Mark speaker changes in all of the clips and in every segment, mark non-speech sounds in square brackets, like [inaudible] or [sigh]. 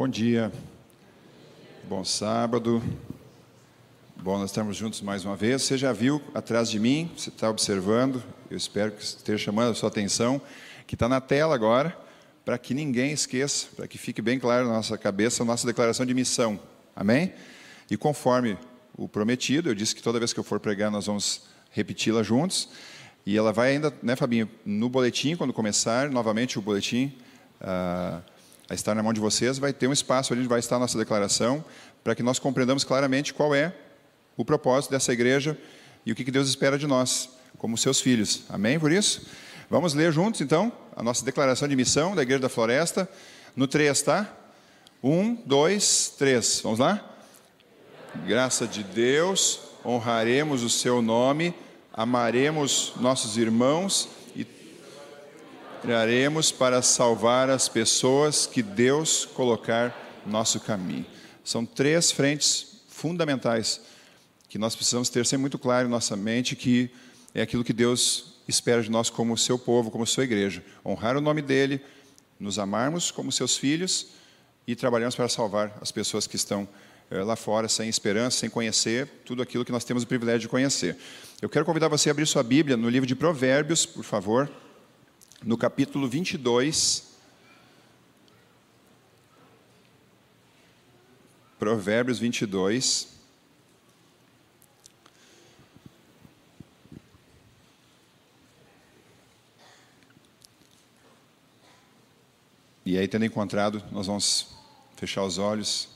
Speaker 1: Bom dia, bom sábado. Bom, nós estamos juntos mais uma vez. Você já viu atrás de mim, você está observando, eu espero que esteja chamando a sua atenção, que está na tela agora, para que ninguém esqueça, para que fique bem claro na nossa cabeça a nossa declaração de missão. Amém? E conforme o prometido, eu disse que toda vez que eu for pregar, nós vamos repeti-la juntos. E ela vai ainda, né, Fabinho, no boletim, quando começar novamente o boletim. Ah, a estar na mão de vocês, vai ter um espaço onde vai estar a nossa declaração, para que nós compreendamos claramente qual é o propósito dessa igreja e o que Deus espera de nós, como seus filhos. Amém por isso? Vamos ler juntos, então, a nossa declaração de missão da Igreja da Floresta, no 3, tá? 1, 2, 3. Vamos lá? Graça de Deus, honraremos o seu nome, amaremos nossos irmãos Traremos para salvar as pessoas que Deus colocar no nosso caminho. São três frentes fundamentais que nós precisamos ter sempre muito claro em nossa mente que é aquilo que Deus espera de nós como seu povo, como sua igreja. Honrar o nome dele, nos amarmos como seus filhos e trabalharmos para salvar as pessoas que estão eh, lá fora sem esperança, sem conhecer tudo aquilo que nós temos o privilégio de conhecer. Eu quero convidar você a abrir sua Bíblia no livro de Provérbios, por favor no capítulo 22, Provérbios 22. E aí, tendo encontrado, nós vamos fechar os olhos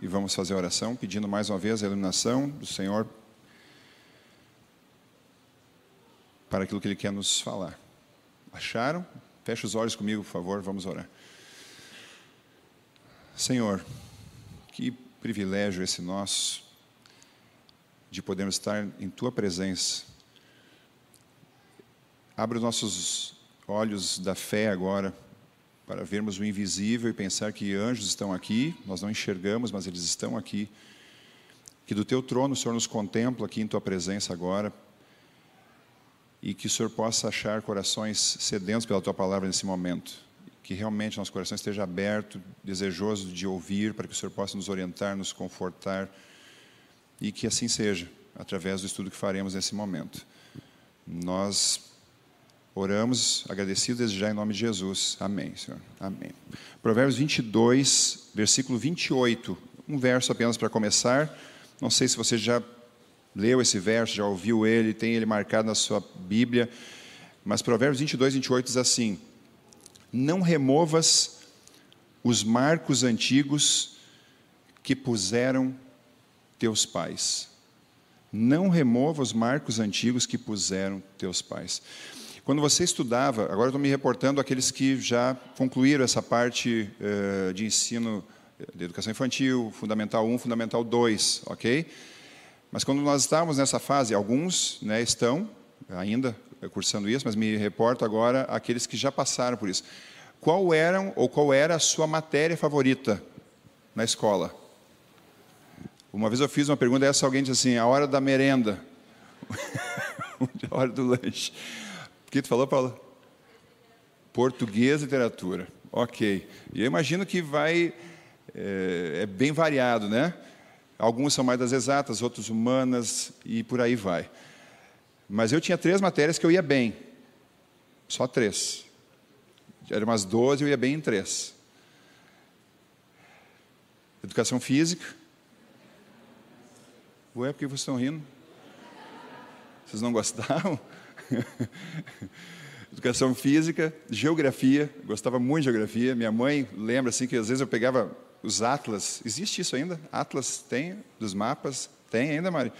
Speaker 1: e vamos fazer a oração, pedindo mais uma vez a iluminação do Senhor para aquilo que Ele quer nos falar. Acharam? Feche os olhos comigo, por favor, vamos orar. Senhor, que privilégio esse nosso de podermos estar em Tua presença. Abra os nossos olhos da fé agora para vermos o invisível e pensar que anjos estão aqui, nós não enxergamos, mas eles estão aqui. Que do Teu trono o Senhor nos contempla aqui em Tua presença agora e que o Senhor possa achar corações sedentos pela tua palavra nesse momento. Que realmente nosso coração esteja aberto, desejoso de ouvir, para que o Senhor possa nos orientar, nos confortar e que assim seja, através do estudo que faremos nesse momento. Nós oramos, agradecidos já em nome de Jesus. Amém, Senhor. Amém. Provérbios 22, versículo 28. Um verso apenas para começar. Não sei se você já leu esse verso, já ouviu ele, tem ele marcado na sua Bíblia. Mas Provérbios 22, 28 diz assim: Não removas os marcos antigos que puseram teus pais. Não remova os marcos antigos que puseram teus pais. Quando você estudava, agora estou me reportando aqueles que já concluíram essa parte uh, de ensino de educação infantil, Fundamental 1, Fundamental 2, ok? Mas quando nós estávamos nessa fase, alguns né, estão ainda cursando isso, mas me reporto agora àqueles que já passaram por isso. Qual eram ou qual era a sua matéria favorita na escola? Uma vez eu fiz uma pergunta essa alguém disse assim: a hora da merenda, [laughs] a hora do lanche. O que tu falou, Paula? Português e literatura. Ok. E eu imagino que vai é, é bem variado, né? Alguns são mais das exatas, outros humanas e por aí vai. Mas eu tinha três matérias que eu ia bem. Só três. Eram umas 12 eu ia bem em três. Educação física. Ué, por que vocês estão rindo? Vocês não gostavam? [laughs] Educação física, geografia, gostava muito de geografia. Minha mãe lembra assim que às vezes eu pegava os atlas, existe isso ainda? Atlas tem, dos mapas? Tem ainda, Mari?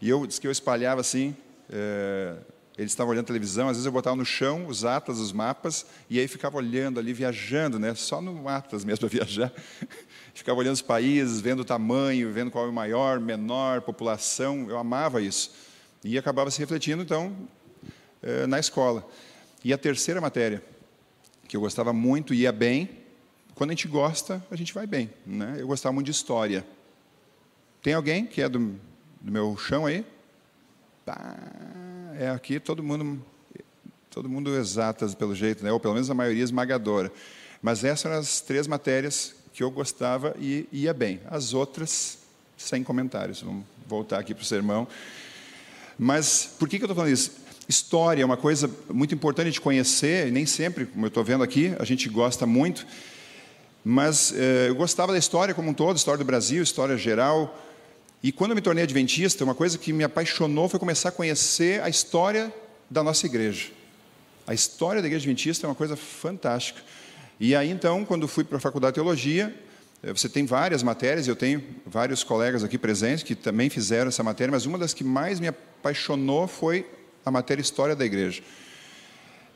Speaker 1: E eu disse que eu espalhava assim, é, eles estavam olhando televisão, às vezes eu botava no chão os atlas, os mapas, e aí ficava olhando ali, viajando, né? só no atlas mesmo para viajar. [laughs] ficava olhando os países, vendo o tamanho, vendo qual é o maior, menor, população, eu amava isso. E acabava se refletindo, então, é, na escola. E a terceira matéria, que eu gostava muito, ia bem, quando a gente gosta, a gente vai bem. Né? Eu gostava muito de história. Tem alguém que é do, do meu chão aí? É aqui todo mundo, todo mundo exatas pelo jeito, né? ou pelo menos a maioria esmagadora. Mas essas eram as três matérias que eu gostava e ia bem. As outras, sem comentários. Vamos voltar aqui para o sermão. Mas por que, que eu estou falando isso? História é uma coisa muito importante de conhecer, e nem sempre, como eu estou vendo aqui, a gente gosta muito. Mas eh, eu gostava da história como um todo, história do Brasil, história geral. E quando eu me tornei adventista, uma coisa que me apaixonou foi começar a conhecer a história da nossa igreja. A história da igreja adventista é uma coisa fantástica. E aí então, quando fui para a faculdade de teologia, eh, você tem várias matérias, eu tenho vários colegas aqui presentes que também fizeram essa matéria, mas uma das que mais me apaixonou foi a matéria História da Igreja.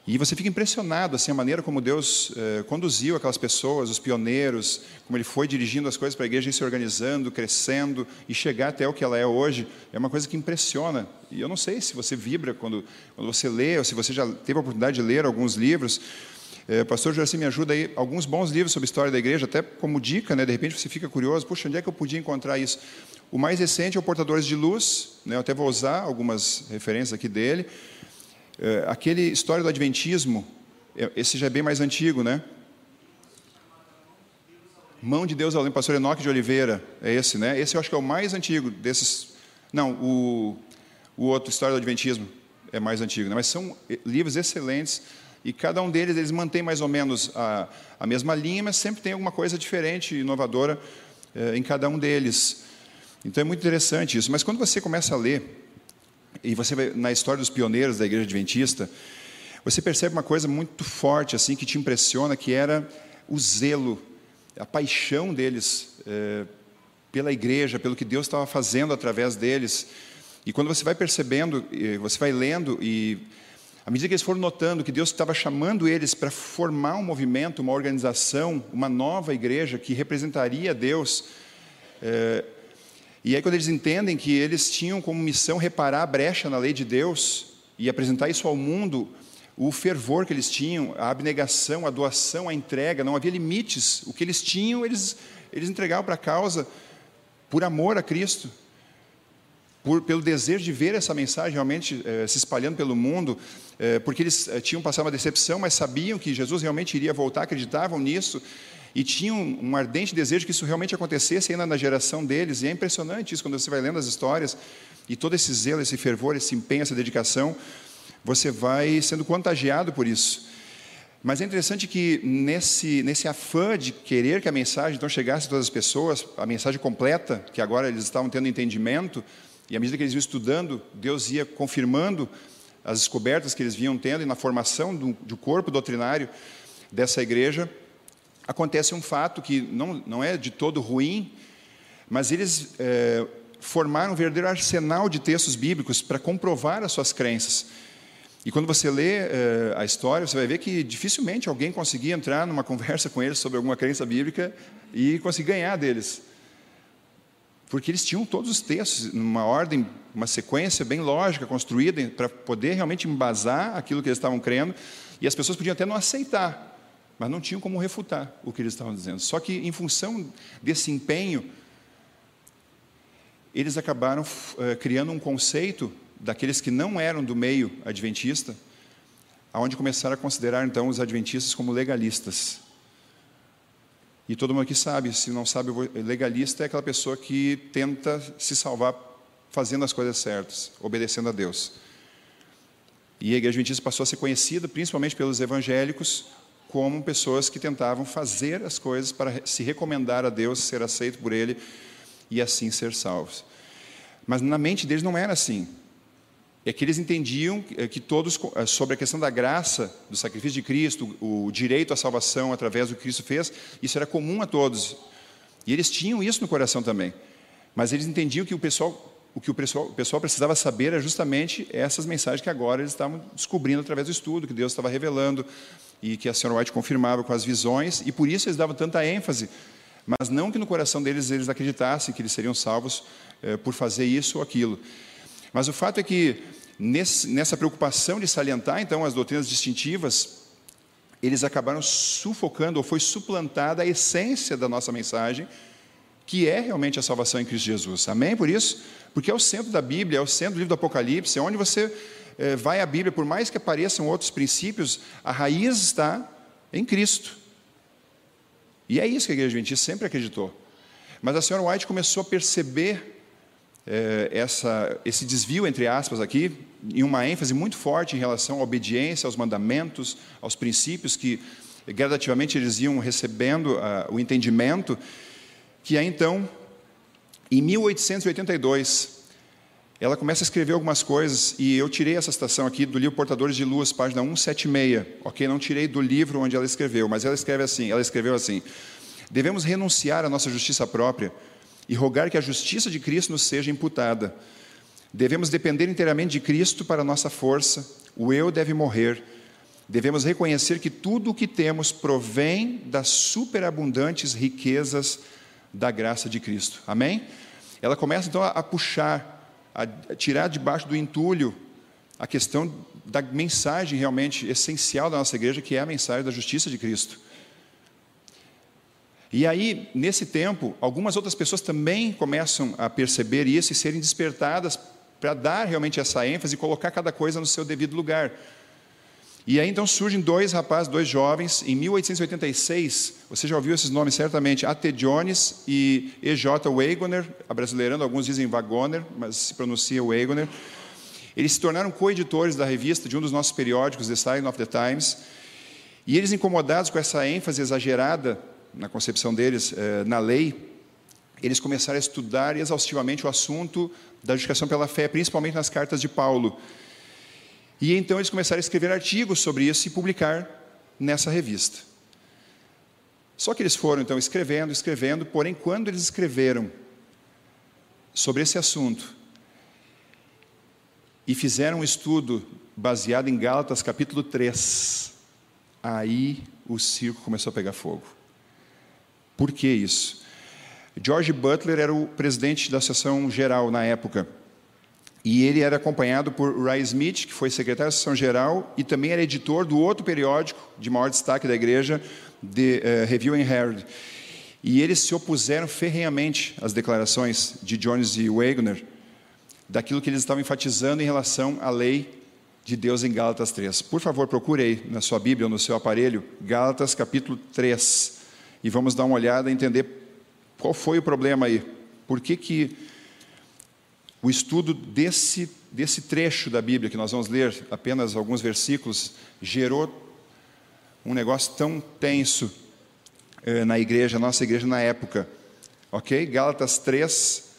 Speaker 1: E você fica impressionado assim a maneira como Deus eh, conduziu aquelas pessoas, os pioneiros, como Ele foi dirigindo as coisas para a igreja e se organizando, crescendo e chegar até o que ela é hoje. É uma coisa que impressiona. E eu não sei se você vibra quando, quando você lê, ou se você já teve a oportunidade de ler alguns livros. Eh, pastor Jorci me ajuda aí alguns bons livros sobre a história da igreja, até como dica, né? De repente você fica curioso, puxa, onde é que eu podia encontrar isso? O mais recente é o Portadores de Luz, né? Eu até vou usar algumas referências aqui dele. É, aquele história do Adventismo, é, esse já é bem mais antigo, né? Mão de Deus ao Além, pastor Enoque de Oliveira, é esse, né? Esse eu acho que é o mais antigo desses. Não, o, o outro, História do Adventismo, é mais antigo, né? mas são eh, livros excelentes e cada um deles eles mantém mais ou menos a, a mesma linha, mas sempre tem alguma coisa diferente, inovadora é, em cada um deles. Então é muito interessante isso. Mas quando você começa a ler e você vai na história dos pioneiros da igreja adventista, você percebe uma coisa muito forte assim que te impressiona, que era o zelo, a paixão deles é, pela igreja, pelo que Deus estava fazendo através deles. E quando você vai percebendo, você vai lendo e à medida que eles foram notando que Deus estava chamando eles para formar um movimento, uma organização, uma nova igreja que representaria Deus, é, e aí, quando eles entendem que eles tinham como missão reparar a brecha na lei de Deus e apresentar isso ao mundo, o fervor que eles tinham, a abnegação, a doação, a entrega, não havia limites. O que eles tinham, eles, eles entregavam para a causa por amor a Cristo, por, pelo desejo de ver essa mensagem realmente eh, se espalhando pelo mundo, eh, porque eles eh, tinham passado uma decepção, mas sabiam que Jesus realmente iria voltar, acreditavam nisso e tinham um ardente desejo que isso realmente acontecesse ainda na geração deles. E é impressionante isso quando você vai lendo as histórias e todo esse zelo, esse fervor, esse empenho, essa dedicação, você vai sendo contagiado por isso. Mas é interessante que nesse, nesse afã de querer que a mensagem então chegasse a todas as pessoas, a mensagem completa, que agora eles estavam tendo entendimento, e à medida que eles iam estudando, Deus ia confirmando as descobertas que eles vinham tendo e na formação do, do corpo doutrinário dessa igreja, acontece um fato que não, não é de todo ruim, mas eles é, formaram um verdadeiro arsenal de textos bíblicos para comprovar as suas crenças. E quando você lê é, a história, você vai ver que dificilmente alguém conseguia entrar numa conversa com eles sobre alguma crença bíblica e conseguir ganhar deles. Porque eles tinham todos os textos numa ordem, uma sequência bem lógica, construída, para poder realmente embasar aquilo que eles estavam crendo, e as pessoas podiam até não aceitar, mas não tinham como refutar o que eles estavam dizendo. Só que, em função desse empenho, eles acabaram uh, criando um conceito daqueles que não eram do meio adventista, aonde começaram a considerar então os adventistas como legalistas. E todo mundo aqui sabe, se não sabe, legalista é aquela pessoa que tenta se salvar fazendo as coisas certas, obedecendo a Deus. E a igreja adventista passou a ser conhecida principalmente pelos evangélicos como pessoas que tentavam fazer as coisas para se recomendar a Deus, ser aceito por Ele e assim ser salvos. Mas na mente deles não era assim. É que eles entendiam é, que todos, é, sobre a questão da graça, do sacrifício de Cristo, o direito à salvação através do que Cristo fez, isso era comum a todos. E eles tinham isso no coração também. Mas eles entendiam que o pessoal, o que o pessoal, o pessoal precisava saber era justamente essas mensagens que agora eles estavam descobrindo através do estudo, que Deus estava revelando, e que a senhora White confirmava com as visões, e por isso eles davam tanta ênfase, mas não que no coração deles eles acreditassem que eles seriam salvos eh, por fazer isso ou aquilo. Mas o fato é que nesse, nessa preocupação de salientar então as doutrinas distintivas, eles acabaram sufocando ou foi suplantada a essência da nossa mensagem, que é realmente a salvação em Cristo Jesus. Amém? Por isso, porque é o centro da Bíblia, é o centro do livro do Apocalipse, é onde você vai à Bíblia, por mais que apareçam outros princípios, a raiz está em Cristo. E é isso que a igreja adventista sempre acreditou. Mas a senhora White começou a perceber é, essa, esse desvio, entre aspas, aqui, em uma ênfase muito forte em relação à obediência, aos mandamentos, aos princípios que gradativamente eles iam recebendo uh, o entendimento, que aí então, em 1882, ela começa a escrever algumas coisas, e eu tirei essa citação aqui do livro Portadores de Luz, página 176, ok? Não tirei do livro onde ela escreveu, mas ela escreve assim, ela escreveu assim, devemos renunciar à nossa justiça própria e rogar que a justiça de Cristo nos seja imputada. Devemos depender inteiramente de Cristo para a nossa força, o eu deve morrer, devemos reconhecer que tudo o que temos provém das superabundantes riquezas da graça de Cristo. Amém? Ela começa então a puxar, a tirar debaixo do entulho a questão da mensagem realmente essencial da nossa igreja, que é a mensagem da justiça de Cristo. E aí, nesse tempo, algumas outras pessoas também começam a perceber isso e serem despertadas para dar realmente essa ênfase e colocar cada coisa no seu devido lugar. E aí então surgem dois rapazes, dois jovens, em 1886, você já ouviu esses nomes certamente, A.T. Jones e E.J. Wagoner, brasileirando, alguns dizem Wagoner, mas se pronuncia Wagoner. Eles se tornaram coeditores da revista de um dos nossos periódicos, The Sign of the Times, e eles incomodados com essa ênfase exagerada, na concepção deles, eh, na lei, eles começaram a estudar exaustivamente o assunto da justificação pela fé, principalmente nas cartas de Paulo. E então eles começaram a escrever artigos sobre isso e publicar nessa revista. Só que eles foram então escrevendo, escrevendo, porém, quando eles escreveram sobre esse assunto e fizeram um estudo baseado em Gálatas capítulo 3, aí o circo começou a pegar fogo. Por que isso? George Butler era o presidente da Associação Geral na época. E ele era acompanhado por Ray Smith, que foi secretário da Associação Geral e também era editor do outro periódico de maior destaque da igreja, The uh, Review and Herald. E eles se opuseram ferrenhamente às declarações de Jones e Wagner daquilo que eles estavam enfatizando em relação à lei de Deus em Gálatas 3. Por favor, procure aí na sua Bíblia ou no seu aparelho, Gálatas capítulo 3, e vamos dar uma olhada e entender qual foi o problema aí. Por que que o estudo desse, desse trecho da Bíblia, que nós vamos ler apenas alguns versículos, gerou um negócio tão tenso eh, na igreja, nossa igreja na época. Ok? Gálatas 3,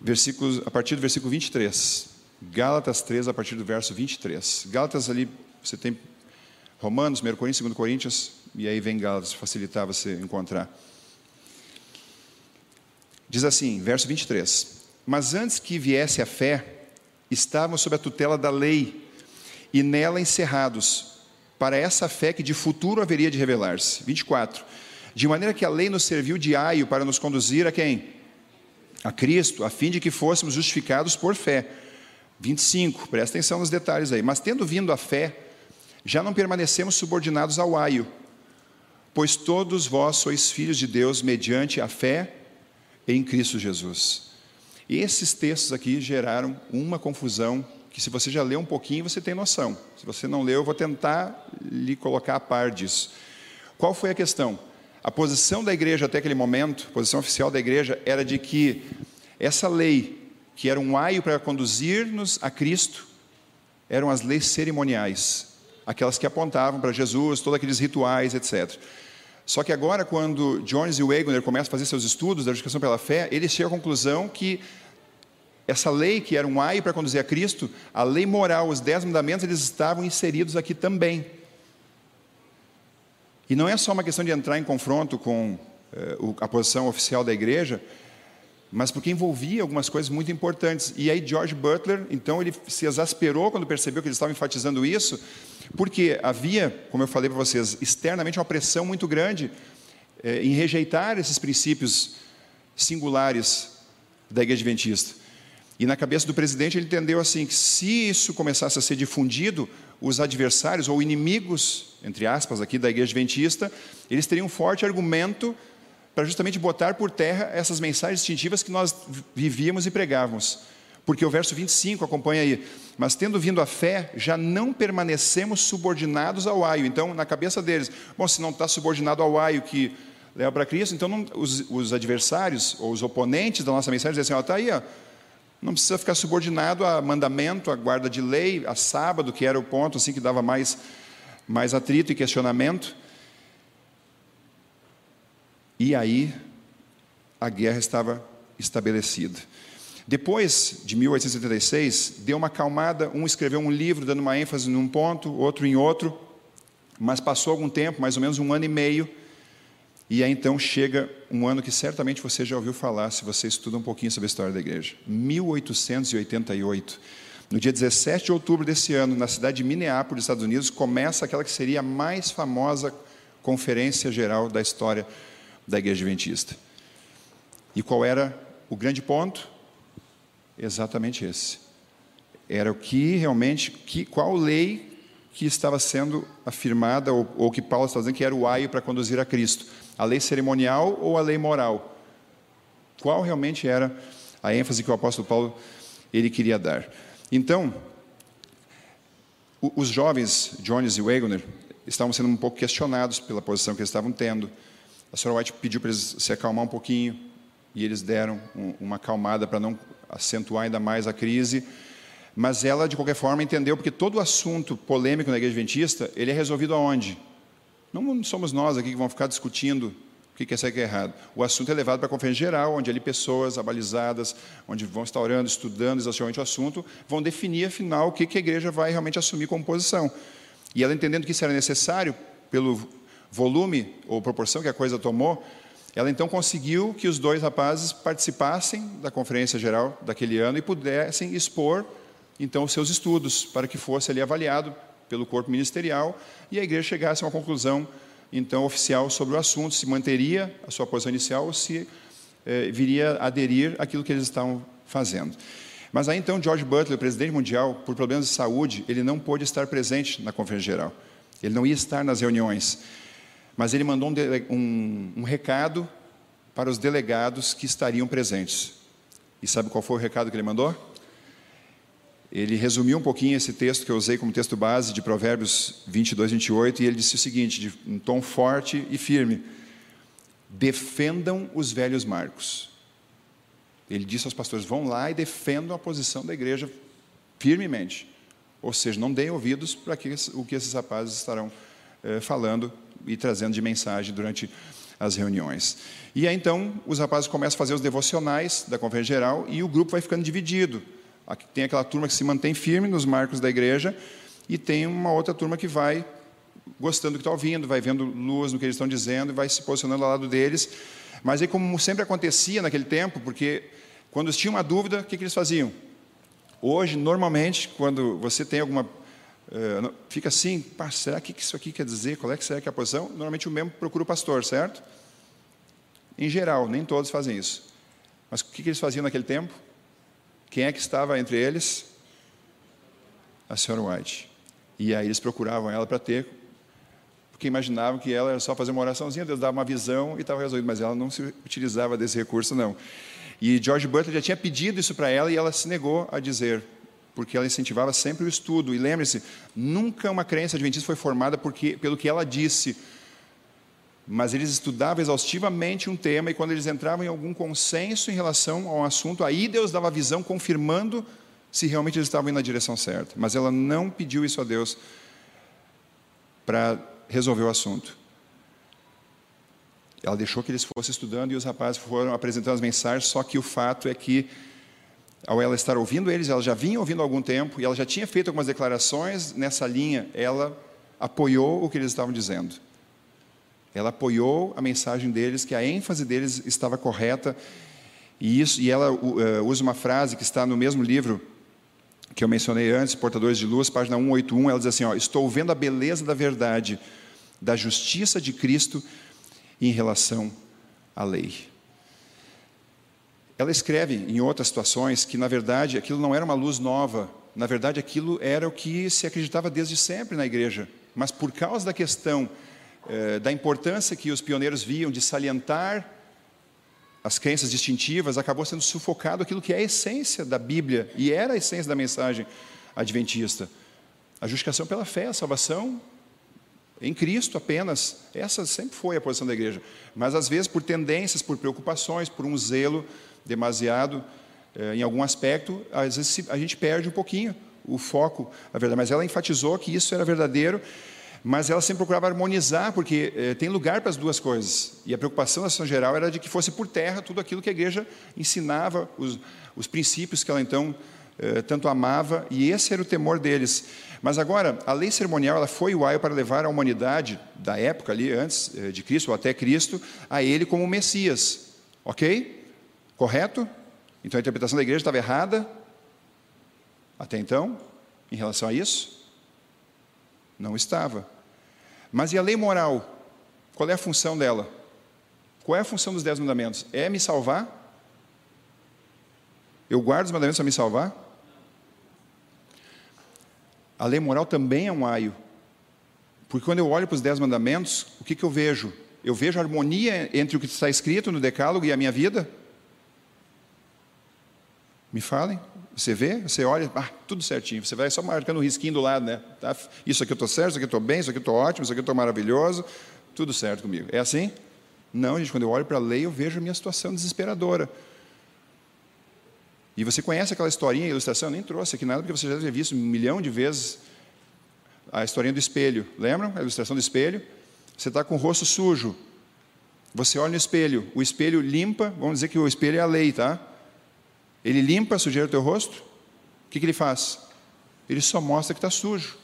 Speaker 1: versículos, a partir do versículo 23. Gálatas 3, a partir do verso 23. Gálatas ali, você tem Romanos, 1 Coríntios, 2 Coríntios, e aí vem Gálatas, facilitar você encontrar. Diz assim, verso 23: Mas antes que viesse a fé, estávamos sob a tutela da lei e nela encerrados, para essa fé que de futuro haveria de revelar-se. 24. De maneira que a lei nos serviu de aio para nos conduzir a quem? A Cristo, a fim de que fôssemos justificados por fé. 25, presta atenção nos detalhes aí. Mas tendo vindo a fé, já não permanecemos subordinados ao aio, pois todos vós sois filhos de Deus mediante a fé em Cristo Jesus. Esses textos aqui geraram uma confusão que, se você já leu um pouquinho, você tem noção. Se você não leu, eu vou tentar lhe colocar a par disso. Qual foi a questão? A posição da igreja até aquele momento, a posição oficial da igreja, era de que essa lei, que era um aio para conduzir-nos a Cristo, eram as leis cerimoniais, aquelas que apontavam para Jesus, todos aqueles rituais, etc. Só que agora, quando Jones e Wagner começam a fazer seus estudos da justificação pela fé, eles chegam à conclusão que essa lei, que era um ai para conduzir a Cristo, a lei moral, os dez mandamentos, eles estavam inseridos aqui também. E não é só uma questão de entrar em confronto com eh, a posição oficial da igreja, mas porque envolvia algumas coisas muito importantes. E aí George Butler, então ele se exasperou quando percebeu que eles estavam enfatizando isso, porque havia, como eu falei para vocês, externamente uma pressão muito grande é, em rejeitar esses princípios singulares da igreja adventista. E na cabeça do presidente ele entendeu assim que se isso começasse a ser difundido, os adversários ou inimigos, entre aspas, aqui da igreja adventista, eles teriam um forte argumento para justamente botar por terra essas mensagens distintivas que nós vivíamos e pregávamos. Porque o verso 25 acompanha aí. Mas tendo vindo a fé, já não permanecemos subordinados ao aio. Então, na cabeça deles, bom, se não está subordinado ao aio que leva para Cristo, então não, os, os, adversários ou os oponentes da nossa mensagem dizem assim: está aí, ó, não precisa ficar subordinado a mandamento, a guarda de lei, a sábado, que era o ponto assim que dava mais, mais atrito e questionamento. E aí a guerra estava estabelecida. Depois de 1876, deu uma acalmada, um escreveu um livro dando uma ênfase num ponto, outro em outro, mas passou algum tempo, mais ou menos um ano e meio, e aí então chega um ano que certamente você já ouviu falar, se você estuda um pouquinho sobre a história da igreja. 1888. No dia 17 de outubro desse ano, na cidade de Minneapolis, Estados Unidos, começa aquela que seria a mais famosa conferência geral da história da igreja adventista. E qual era o grande ponto? Exatamente esse. Era o que realmente, que, qual lei que estava sendo afirmada, ou, ou que Paulo estava dizendo que era o aio para conduzir a Cristo. A lei cerimonial ou a lei moral? Qual realmente era a ênfase que o apóstolo Paulo ele queria dar? Então, os jovens Jones e Wagner estavam sendo um pouco questionados pela posição que eles estavam tendo. A senhora White pediu para eles se acalmar um pouquinho e eles deram uma acalmada para não acentuar ainda mais a crise. Mas ela, de qualquer forma, entendeu, porque todo o assunto polêmico na igreja adventista, ele é resolvido aonde? Não somos nós aqui que vamos ficar discutindo o que é certo e errado. O assunto é levado para a conferência geral, onde ali pessoas abalizadas, onde vão estar orando, estudando exaustivamente o assunto, vão definir, afinal, o que a igreja vai realmente assumir como posição. E ela entendendo que isso era necessário, pelo volume ou proporção que a coisa tomou, ela então conseguiu que os dois rapazes participassem da conferência geral daquele ano e pudessem expor então os seus estudos para que fosse ali avaliado pelo corpo ministerial e a igreja chegasse a uma conclusão então oficial sobre o assunto, se manteria a sua posição inicial ou se eh, viria aderir àquilo que eles estavam fazendo. Mas aí então George Butler, presidente mundial, por problemas de saúde, ele não pôde estar presente na conferência geral. Ele não ia estar nas reuniões. Mas ele mandou um, um, um recado para os delegados que estariam presentes. E sabe qual foi o recado que ele mandou? Ele resumiu um pouquinho esse texto que eu usei como texto base de Provérbios 22, 28, e ele disse o seguinte, de um tom forte e firme: defendam os velhos marcos. Ele disse aos pastores: vão lá e defendam a posição da igreja firmemente. Ou seja, não deem ouvidos para o que esses rapazes estarão eh, falando e trazendo de mensagem durante as reuniões. E aí então os rapazes começam a fazer os devocionais da conferência geral e o grupo vai ficando dividido. Tem aquela turma que se mantém firme nos marcos da igreja e tem uma outra turma que vai gostando do que está ouvindo, vai vendo luz no que eles estão dizendo e vai se posicionando ao lado deles. Mas aí, como sempre acontecia naquele tempo, porque quando eles tinham uma dúvida, o que, que eles faziam? Hoje, normalmente, quando você tem alguma. Uh, fica assim, pá, será que isso aqui quer dizer? Qual é que será que é a posição? Normalmente o membro procura o pastor, certo? Em geral, nem todos fazem isso. Mas o que, que eles faziam naquele tempo? Quem é que estava entre eles? A senhora White. E aí eles procuravam ela para ter, porque imaginavam que ela era só fazer uma oraçãozinha, Deus dava uma visão e estava resolvido, mas ela não se utilizava desse recurso, não. E George Butler já tinha pedido isso para ela e ela se negou a dizer, porque ela incentivava sempre o estudo. E lembre-se, nunca uma crença adventista foi formada porque, pelo que ela disse, mas eles estudavam exaustivamente um tema e quando eles entravam em algum consenso em relação ao assunto, aí Deus dava a visão confirmando se realmente eles estavam indo na direção certa. Mas ela não pediu isso a Deus para resolver o assunto. Ela deixou que eles fossem estudando e os rapazes foram apresentando as mensagens, só que o fato é que, ao ela estar ouvindo eles, ela já vinha ouvindo há algum tempo e ela já tinha feito algumas declarações nessa linha, ela apoiou o que eles estavam dizendo. Ela apoiou a mensagem deles, que a ênfase deles estava correta. E, isso, e ela uh, usa uma frase que está no mesmo livro que eu mencionei antes, Portadores de Luz, página 181. Ela diz assim: ó, Estou vendo a beleza da verdade, da justiça de Cristo em relação à lei. Ela escreve em outras situações que, na verdade, aquilo não era uma luz nova, na verdade, aquilo era o que se acreditava desde sempre na igreja. Mas por causa da questão eh, da importância que os pioneiros viam de salientar as crenças distintivas, acabou sendo sufocado aquilo que é a essência da Bíblia e era a essência da mensagem adventista. A justificação pela fé, a salvação em Cristo apenas. Essa sempre foi a posição da igreja. Mas às vezes por tendências, por preocupações, por um zelo demasiado eh, em algum aspecto, às vezes a gente perde um pouquinho o foco, a verdade. Mas ela enfatizou que isso era verdadeiro mas ela sempre procurava harmonizar, porque eh, tem lugar para as duas coisas. E a preocupação da ação geral era de que fosse por terra tudo aquilo que a igreja ensinava, os, os princípios que ela então eh, tanto amava, e esse era o temor deles. Mas agora, a lei cerimonial ela foi o aio para levar a humanidade da época ali, antes de Cristo, ou até Cristo, a ele como Messias. Ok? Correto? Então a interpretação da igreja estava errada até então, em relação a isso? Não estava. Mas e a lei moral? Qual é a função dela? Qual é a função dos dez mandamentos? É me salvar? Eu guardo os mandamentos para me salvar? A lei moral também é um aio. Porque quando eu olho para os dez mandamentos, o que, que eu vejo? Eu vejo harmonia entre o que está escrito no Decálogo e a minha vida? Me falem. Você vê, você olha, ah, tudo certinho. Você vai só marcando um risquinho do lado, né? Tá, isso aqui eu estou certo, isso aqui eu estou bem, isso aqui eu estou ótimo, isso aqui eu estou maravilhoso. Tudo certo comigo. É assim? Não, gente, quando eu olho para a lei, eu vejo a minha situação desesperadora. E você conhece aquela historinha, a ilustração? Eu nem trouxe aqui nada, porque você já deve ter visto um milhão de vezes a historinha do espelho. Lembram? A ilustração do espelho? Você está com o rosto sujo. Você olha no espelho. O espelho limpa, vamos dizer que o espelho é a lei, tá? Ele limpa a sujeira do teu rosto? O que, que ele faz? Ele só mostra que está sujo.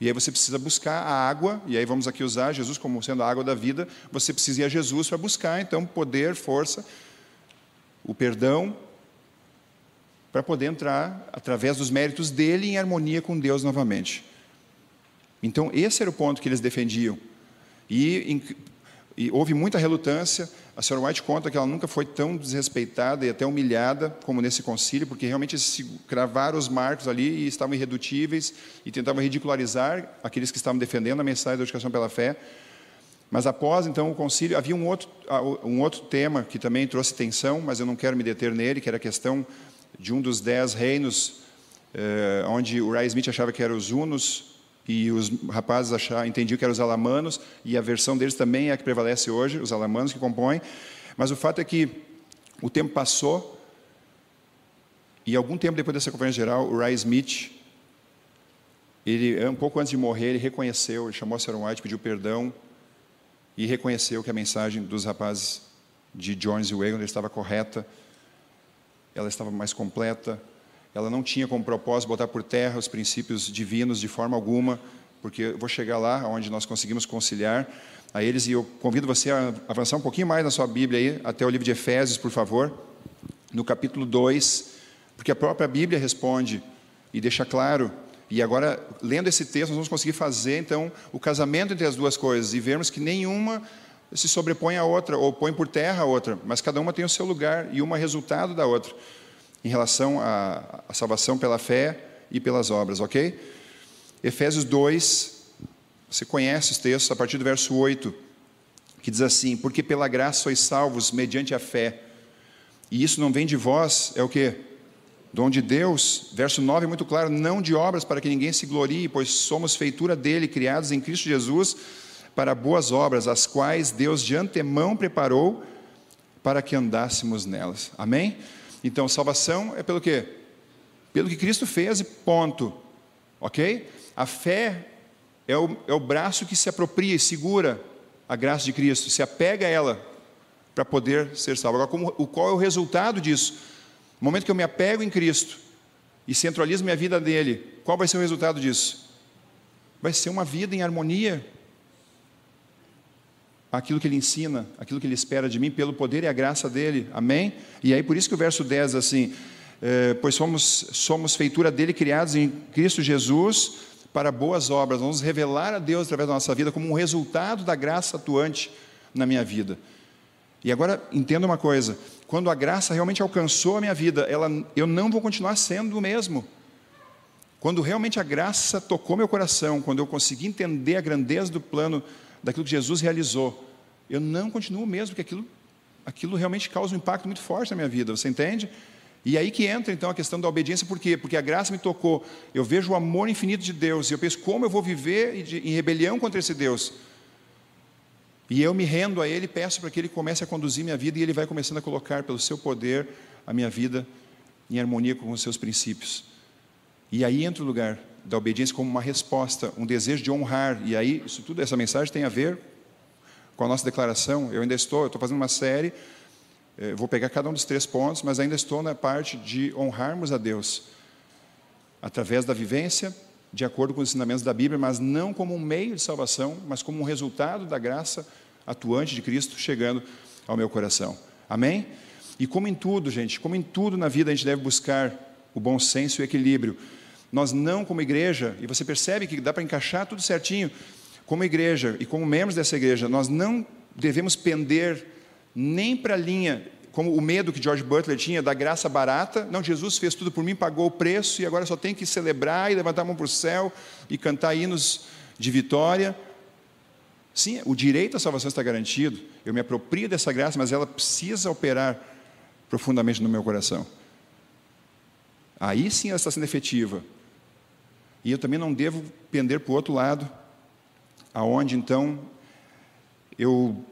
Speaker 1: E aí você precisa buscar a água, e aí vamos aqui usar Jesus como sendo a água da vida, você precisa ir a Jesus para buscar, então, poder, força, o perdão, para poder entrar, através dos méritos dele, em harmonia com Deus novamente. Então, esse era o ponto que eles defendiam. E e houve muita relutância. A senhora White conta que ela nunca foi tão desrespeitada e até humilhada como nesse concílio, porque realmente se cravaram os marcos ali e estavam irredutíveis e tentavam ridicularizar aqueles que estavam defendendo a mensagem da educação pela fé. Mas após então o concílio, havia um outro, um outro tema que também trouxe tensão, mas eu não quero me deter nele, que era a questão de um dos dez reinos, eh, onde o Ray Smith achava que eram os Unos, e os rapazes acharam, entendiam que eram os alamanos, e a versão deles também é a que prevalece hoje, os alamanos que compõem. Mas o fato é que o tempo passou, e algum tempo depois dessa conferência geral, o Ray Smith, ele, um pouco antes de morrer, ele reconheceu, ele chamou Sarah White, pediu perdão, e reconheceu que a mensagem dos rapazes de Jones e Wagon estava correta, ela estava mais completa, ela não tinha como propósito botar por terra os princípios divinos de forma alguma, porque eu vou chegar lá onde nós conseguimos conciliar. A eles e eu convido você a avançar um pouquinho mais na sua Bíblia aí, até o livro de Efésios, por favor, no capítulo 2, porque a própria Bíblia responde e deixa claro. E agora, lendo esse texto, nós vamos conseguir fazer, então, o casamento entre as duas coisas e vermos que nenhuma se sobrepõe à outra, ou põe por terra a outra, mas cada uma tem o seu lugar e uma é resultado da outra em relação à, à salvação pela fé e pelas obras, ok? Efésios 2, você conhece os textos a partir do verso 8, que diz assim: Porque pela graça sois salvos mediante a fé, e isso não vem de vós, é o que? Dom de Deus, verso 9 é muito claro: não de obras para que ninguém se glorie, pois somos feitura dele, criados em Cristo Jesus para boas obras, as quais Deus de antemão preparou para que andássemos nelas. Amém? Então, salvação é pelo quê? Pelo que Cristo fez e ponto. Ok? A fé é o, é o braço que se apropria e segura a graça de Cristo, se apega a ela para poder ser salvo. Agora, como, o, qual é o resultado disso? No momento que eu me apego em Cristo e centralizo minha vida nele, qual vai ser o resultado disso? Vai ser uma vida em harmonia aquilo que ele ensina, aquilo que ele espera de mim, pelo poder e a graça dele. Amém? E aí por isso que o verso 10 assim, é, pois somos, somos feitura dele, criados em Cristo Jesus para boas obras. Vamos revelar a Deus através da nossa vida como um resultado da graça atuante na minha vida. E agora entenda uma coisa: quando a graça realmente alcançou a minha vida, ela, eu não vou continuar sendo o mesmo. Quando realmente a graça tocou meu coração, quando eu consegui entender a grandeza do plano daquilo que Jesus realizou, eu não continuo mesmo, porque aquilo aquilo realmente causa um impacto muito forte na minha vida, você entende? E aí que entra então a questão da obediência, por quê? Porque a graça me tocou. Eu vejo o amor infinito de Deus e eu penso como eu vou viver em rebelião contra esse Deus. E eu me rendo a Ele, peço para que Ele comece a conduzir minha vida e Ele vai começando a colocar pelo seu poder a minha vida em harmonia com os seus princípios. E aí entra o lugar da obediência como uma resposta, um desejo de honrar. E aí, isso tudo, essa mensagem tem a ver com a nossa declaração. Eu ainda estou, eu estou fazendo uma série eh, vou pegar cada um dos três pontos, mas ainda estou na parte de honrarmos a Deus através da vivência, de acordo com os ensinamentos da Bíblia, mas não como um meio de salvação, mas como um resultado da graça atuante de Cristo chegando ao meu coração. Amém? E como em tudo, gente, como em tudo na vida a gente deve buscar o bom senso e o equilíbrio. Nós não, como igreja, e você percebe que dá para encaixar tudo certinho, como igreja e como membros dessa igreja, nós não devemos pender nem para a linha, como o medo que George Butler tinha da graça barata. Não, Jesus fez tudo por mim, pagou o preço e agora só tem que celebrar e levantar a mão para o céu e cantar hinos de vitória. Sim, o direito à salvação está garantido. Eu me aproprio dessa graça, mas ela precisa operar profundamente no meu coração. Aí sim ela está sendo efetiva. E eu também não devo pender para o outro lado, aonde então eu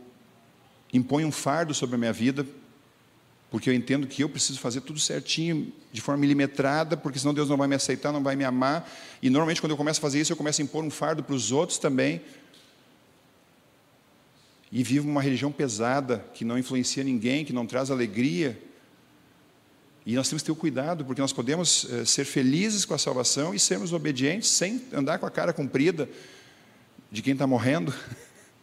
Speaker 1: impõe um fardo sobre a minha vida, porque eu entendo que eu preciso fazer tudo certinho, de forma milimetrada, porque senão Deus não vai me aceitar, não vai me amar. E normalmente, quando eu começo a fazer isso, eu começo a impor um fardo para os outros também. E vivo uma religião pesada, que não influencia ninguém, que não traz alegria. E nós temos que ter o cuidado, porque nós podemos eh, ser felizes com a salvação e sermos obedientes sem andar com a cara comprida de quem está morrendo.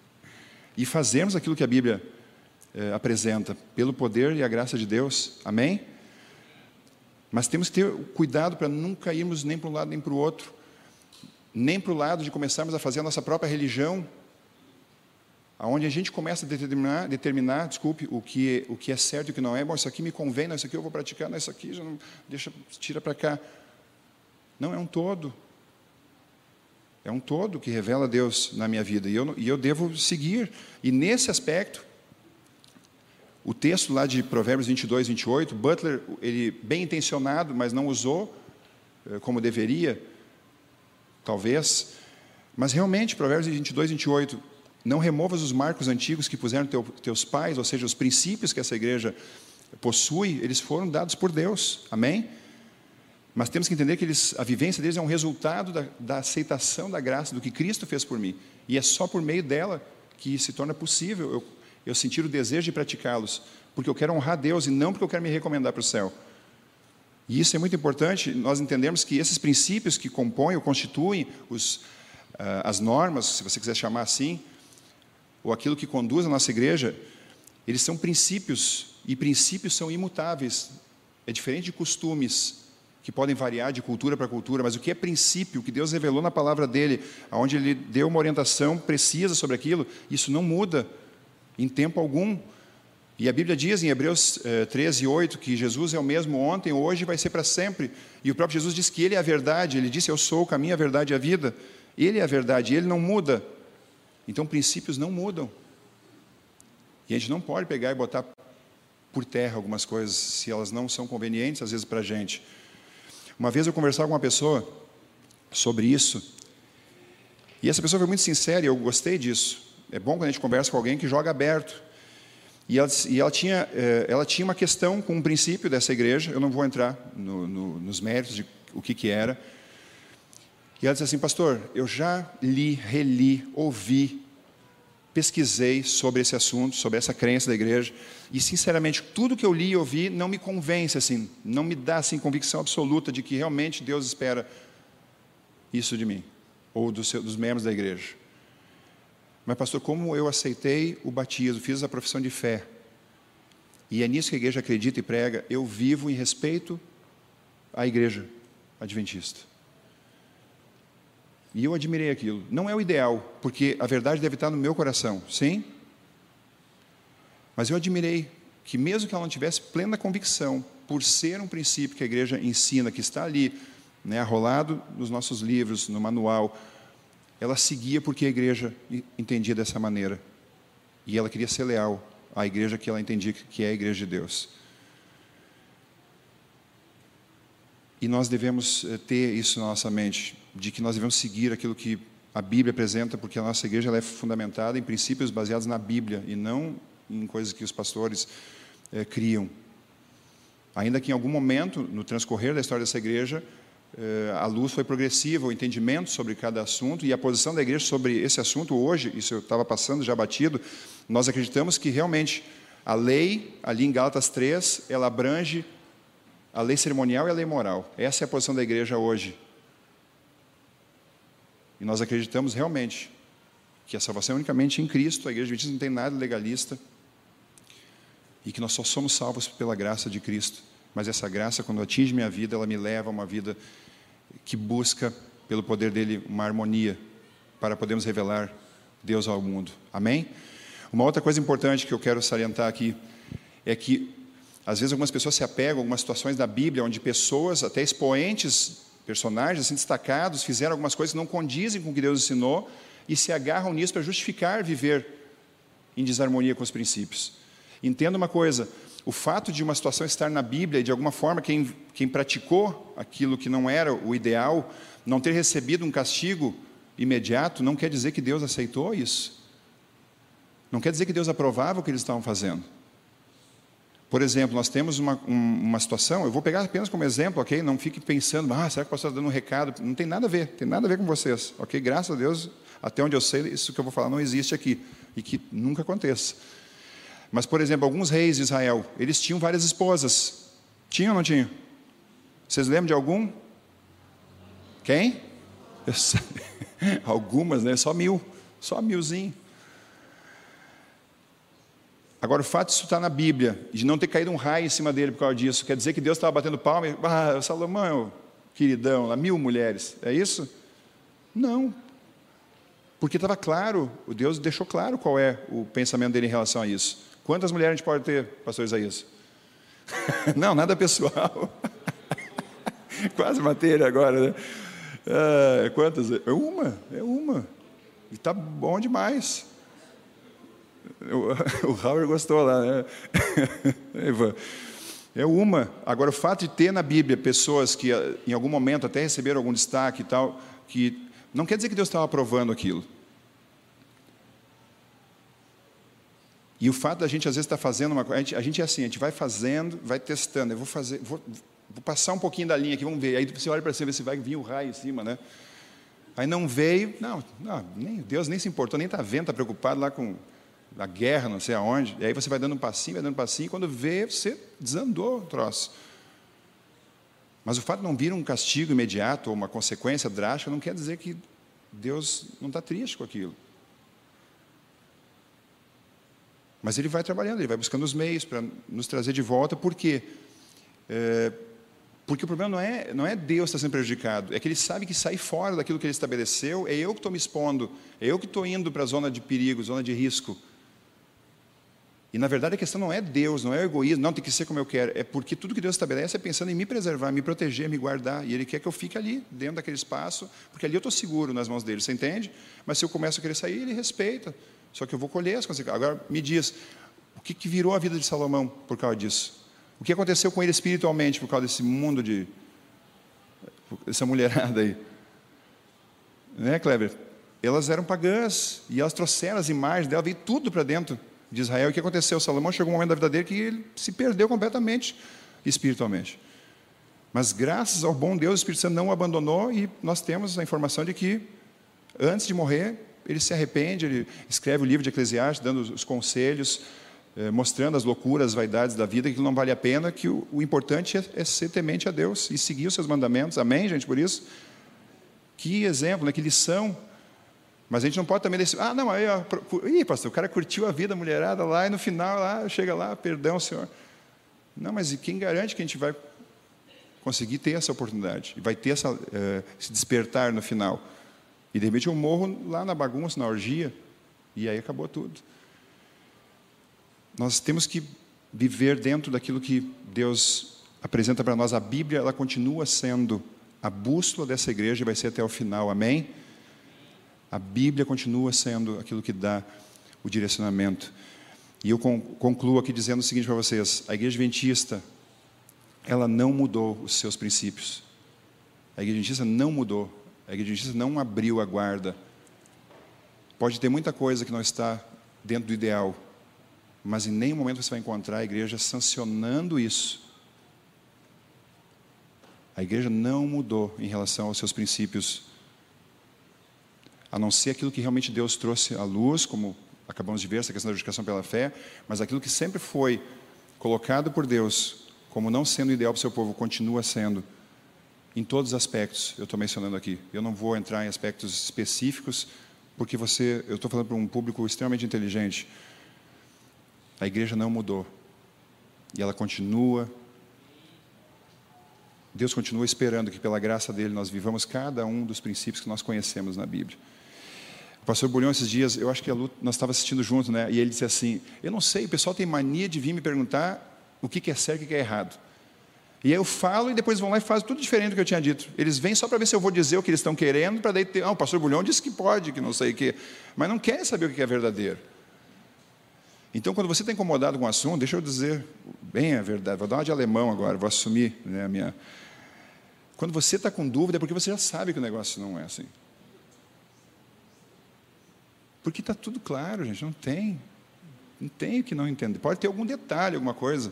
Speaker 1: [laughs] e fazermos aquilo que a Bíblia eh, apresenta, pelo poder e a graça de Deus. Amém? Mas temos que ter cuidado para nunca irmos nem para um lado nem para o outro, nem para o lado de começarmos a fazer a nossa própria religião, aonde a gente começa a determinar, determinar desculpe, o que, o que é certo e o que não é. Bom, isso aqui me convém, não, isso aqui eu vou praticar, não, isso aqui já não, deixa, tira para cá. Não, é um todo. É um todo que revela Deus na minha vida e eu, e eu devo seguir. E nesse aspecto, o texto lá de Provérbios 22, 28, Butler, ele bem intencionado, mas não usou eh, como deveria, talvez. Mas realmente, Provérbios 22, 28, não removas os marcos antigos que puseram teu, teus pais, ou seja, os princípios que essa igreja possui, eles foram dados por Deus. Amém? Mas temos que entender que eles, a vivência deles é um resultado da, da aceitação da graça, do que Cristo fez por mim. E é só por meio dela que se torna possível eu eu sentir o desejo de praticá-los, porque eu quero honrar Deus e não porque eu quero me recomendar para o céu. E isso é muito importante, nós entendemos que esses princípios que compõem ou constituem os, uh, as normas, se você quiser chamar assim, ou aquilo que conduz a nossa igreja, eles são princípios, e princípios são imutáveis. É diferente de costumes, que podem variar de cultura para cultura, mas o que é princípio, o que Deus revelou na palavra dele, onde ele deu uma orientação precisa sobre aquilo, isso não muda em tempo algum. E a Bíblia diz em Hebreus eh, 13, 8 que Jesus é o mesmo ontem, hoje e vai ser para sempre. E o próprio Jesus diz que Ele é a verdade, Ele disse: Eu sou o caminho, a verdade e a vida. Ele é a verdade, Ele não muda. Então, princípios não mudam. E a gente não pode pegar e botar por terra algumas coisas, se elas não são convenientes, às vezes, para a gente. Uma vez eu conversava com uma pessoa sobre isso, e essa pessoa foi muito sincera, e eu gostei disso. É bom quando a gente conversa com alguém que joga aberto. E ela, e ela, tinha, eh, ela tinha uma questão com um princípio dessa igreja, eu não vou entrar no, no, nos méritos de o que, que era. E ela disse assim, pastor, eu já li, reli, ouvi, pesquisei sobre esse assunto, sobre essa crença da igreja, e sinceramente, tudo que eu li e ouvi não me convence, assim, não me dá assim, convicção absoluta de que realmente Deus espera isso de mim, ou dos, dos membros da igreja. Mas, pastor, como eu aceitei o batismo, fiz a profissão de fé, e é nisso que a igreja acredita e prega, eu vivo em respeito à igreja adventista. E eu admirei aquilo. Não é o ideal, porque a verdade deve estar no meu coração, sim? Mas eu admirei que, mesmo que ela não tivesse plena convicção, por ser um princípio que a igreja ensina, que está ali, né, arrolado nos nossos livros, no manual, ela seguia porque a igreja entendia dessa maneira. E ela queria ser leal a igreja que ela entendia que é a igreja de Deus. E nós devemos eh, ter isso na nossa mente, de que nós devemos seguir aquilo que a Bíblia apresenta, porque a nossa igreja é fundamentada em princípios baseados na Bíblia e não em coisas que os pastores é, criam. Ainda que em algum momento, no transcorrer da história dessa igreja, é, a luz foi progressiva, o entendimento sobre cada assunto e a posição da igreja sobre esse assunto hoje, isso eu estava passando já batido, nós acreditamos que realmente a lei, ali em Gálatas 3, ela abrange a lei cerimonial e a lei moral. Essa é a posição da igreja hoje. E nós acreditamos realmente que a salvação é unicamente em Cristo, a igreja adventista não tem nada legalista, e que nós só somos salvos pela graça de Cristo. Mas essa graça, quando atinge minha vida, ela me leva a uma vida que busca, pelo poder dele, uma harmonia para podermos revelar Deus ao mundo. Amém? Uma outra coisa importante que eu quero salientar aqui é que às vezes algumas pessoas se apegam a algumas situações da Bíblia onde pessoas, até expoentes, personagens assim destacados, fizeram algumas coisas que não condizem com o que Deus ensinou e se agarram nisso para justificar viver em desarmonia com os princípios. Entenda uma coisa: o fato de uma situação estar na Bíblia e de alguma forma quem, quem praticou aquilo que não era o ideal, não ter recebido um castigo imediato, não quer dizer que Deus aceitou isso. Não quer dizer que Deus aprovava o que eles estavam fazendo. Por exemplo, nós temos uma, uma situação, eu vou pegar apenas como exemplo, ok? Não fique pensando, ah, será que o pastor está dando um recado? Não tem nada a ver, tem nada a ver com vocês, ok? Graças a Deus, até onde eu sei, isso que eu vou falar não existe aqui e que nunca aconteça. Mas, por exemplo, alguns reis de Israel, eles tinham várias esposas. Tinham ou não tinham? Vocês lembram de algum? Quem? [laughs] Algumas, né? Só mil. Só milzinho. Agora, o fato de isso estar na Bíblia, de não ter caído um raio em cima dele por causa disso, quer dizer que Deus estava batendo palma e, ah, Salomão, queridão, lá mil mulheres. É isso? Não. Porque estava claro, o Deus deixou claro qual é o pensamento dele em relação a isso. Quantas mulheres a gente pode ter, pastor Isaías? [laughs] não, nada pessoal. [laughs] Quase matéria agora, né? É, quantas? É uma, é uma. E está bom demais. [laughs] O, Howard gostou lá, né? [laughs] É uma. Agora, o fato de ter na Bíblia pessoas que em algum momento até receberam algum destaque e tal, que não quer dizer que Deus estava aprovando aquilo. E o fato da gente às vezes estar tá fazendo uma coisa, a gente, é assim, a gente vai fazendo, vai testando. Eu vou fazer, vou, vou passar um pouquinho da linha aqui, vamos ver. Aí você olha para cima, ver se vai vir o raio em cima, né? Aí não veio, não, não nem, Deus nem se importou, nem está vendo, está preocupado lá com a guerra, não sei aonde. E aí você vai dando um passinho, vai dando um passinho, e quando vê, você desandou o troço. Mas o fato de não vir um castigo imediato ou uma consequência drástica não quer dizer que Deus não está triste com aquilo. Mas ele vai trabalhando, ele vai buscando os meios para nos trazer de volta, por quê? É, porque o problema não é, não é Deus estar sendo prejudicado, é que ele sabe que sair fora daquilo que ele estabeleceu, é eu que estou me expondo, é eu que estou indo para a zona de perigo, zona de risco. E na verdade a questão não é Deus, não é egoísmo, não tem que ser como eu quero, é porque tudo que Deus estabelece é pensando em me preservar, me proteger, me guardar, e Ele quer que eu fique ali, dentro daquele espaço, porque ali eu estou seguro nas mãos dele, você entende? Mas se eu começo a querer sair, Ele respeita. Só que eu vou colher as consequências. Agora, me diz, o que, que virou a vida de Salomão por causa disso? O que aconteceu com ele espiritualmente por causa desse mundo de. essa mulherada aí? Né, Kleber? Elas eram pagãs e elas trouxeram as imagens dela, veio tudo para dentro de Israel. O que aconteceu? Salomão chegou um momento da vida dele que ele se perdeu completamente espiritualmente. Mas graças ao bom Deus, o Espírito Santo não o abandonou e nós temos a informação de que antes de morrer, ele se arrepende, ele escreve o livro de Eclesiastes, dando os conselhos, eh, mostrando as loucuras, as vaidades da vida, que não vale a pena, que o, o importante é, é, ser temente a Deus e seguir os seus mandamentos. Amém, gente, por isso? Que exemplo, né? que lição. Mas a gente não pode também decidir, ah, não, aí, ó, ih, pastor, o cara curtiu a vida, a mulherada lá, e no final, lá, chega lá, perdão, Senhor. Não, mas quem garante que a gente vai conseguir ter essa oportunidade? Vai ter essa, eh, esse despertar no final? E de repente eu morro lá na bagunça, na orgia, e aí acabou tudo. Nós temos que viver dentro daquilo que Deus apresenta para nós. A Bíblia, ela continua sendo a bússola dessa igreja e vai ser até o final, amém? A Bíblia continua sendo aquilo que dá o direcionamento. E eu concluo aqui dizendo o seguinte para vocês: a igreja adventista, ela não mudou os seus princípios. A igreja adventista não mudou. A igreja adventista não abriu a guarda. Pode ter muita coisa que não está dentro do ideal, mas em nenhum momento você vai encontrar a igreja sancionando isso. A igreja não mudou em relação aos seus princípios, a não ser aquilo que realmente Deus trouxe à luz, como acabamos de ver, essa questão da justificação pela fé, mas aquilo que sempre foi colocado por Deus como não sendo ideal para o seu povo, continua sendo em todos os aspectos, eu estou mencionando aqui. Eu não vou entrar em aspectos específicos, porque você, eu estou falando para um público extremamente inteligente. A igreja não mudou. E ela continua. Deus continua esperando que, pela graça dele, nós vivamos cada um dos princípios que nós conhecemos na Bíblia. O pastor Bulhão, esses dias, eu acho que Lu, nós estávamos assistindo junto, né? E ele disse assim: Eu não sei, o pessoal tem mania de vir me perguntar o que é certo e o que é errado. E aí eu falo e depois vão lá e fazem tudo diferente do que eu tinha dito. Eles vêm só para ver se eu vou dizer o que eles estão querendo, para daí ter. Ah, o pastor Bulhão disse que pode, que não sei o quê. Mas não querem saber o que é verdadeiro. Então, quando você está incomodado com o assunto, deixa eu dizer bem a verdade. Vou dar uma de alemão agora, vou assumir né, a minha. Quando você está com dúvida, é porque você já sabe que o negócio não é assim. Porque está tudo claro, gente, não tem. Não tem o que não entender. Pode ter algum detalhe, alguma coisa.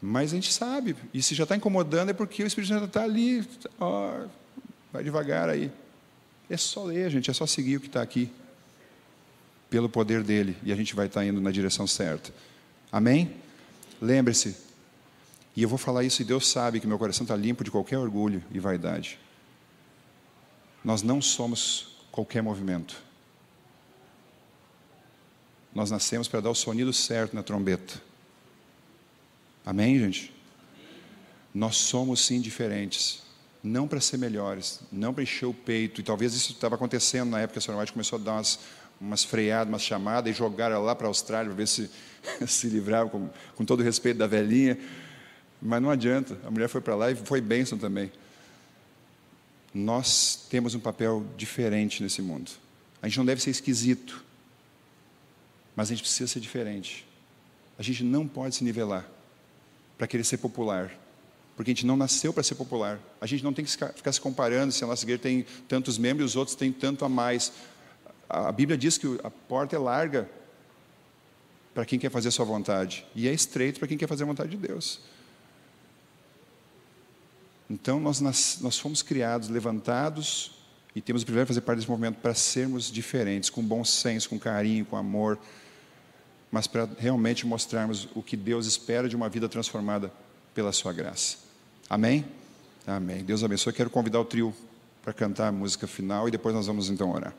Speaker 1: Mas a gente sabe. E se já está incomodando é porque o Espírito Santo está ali. Ó, vai devagar aí. É só ler, gente, é só seguir o que está aqui. Pelo poder dele. E a gente vai estar tá indo na direção certa. Amém? Lembre-se. E eu vou falar isso e Deus sabe que meu coração está limpo de qualquer orgulho e vaidade. Nós não somos qualquer movimento. Nós nascemos para dar o sonido certo na trombeta. Amém, gente? Nós somos sim diferentes. Não para ser melhores, não para encher o peito. E talvez isso estava acontecendo na época que a senhora White começou a dar umas, umas freadas, umas chamadas e jogar ela lá para a Austrália para ver se [laughs] se livrava, com, com todo o respeito da velhinha. Mas não adianta, a mulher foi para lá e foi bênção também nós temos um papel diferente nesse mundo. A gente não deve ser esquisito, mas a gente precisa ser diferente. A gente não pode se nivelar para querer ser popular, porque a gente não nasceu para ser popular. A gente não tem que ficar se comparando se a nossa igreja tem tantos membros e os outros têm tanto a mais. A Bíblia diz que a porta é larga para quem quer fazer a sua vontade e é estreito para quem quer fazer a vontade de Deus. Então, nós, nós fomos criados, levantados, e temos o privilégio de fazer parte desse movimento para sermos diferentes, com bom senso, com carinho, com amor, mas para realmente mostrarmos o que Deus espera de uma vida transformada pela Sua graça. Amém? Amém. Deus abençoe. Quero convidar o trio para cantar a música final e depois nós vamos então orar.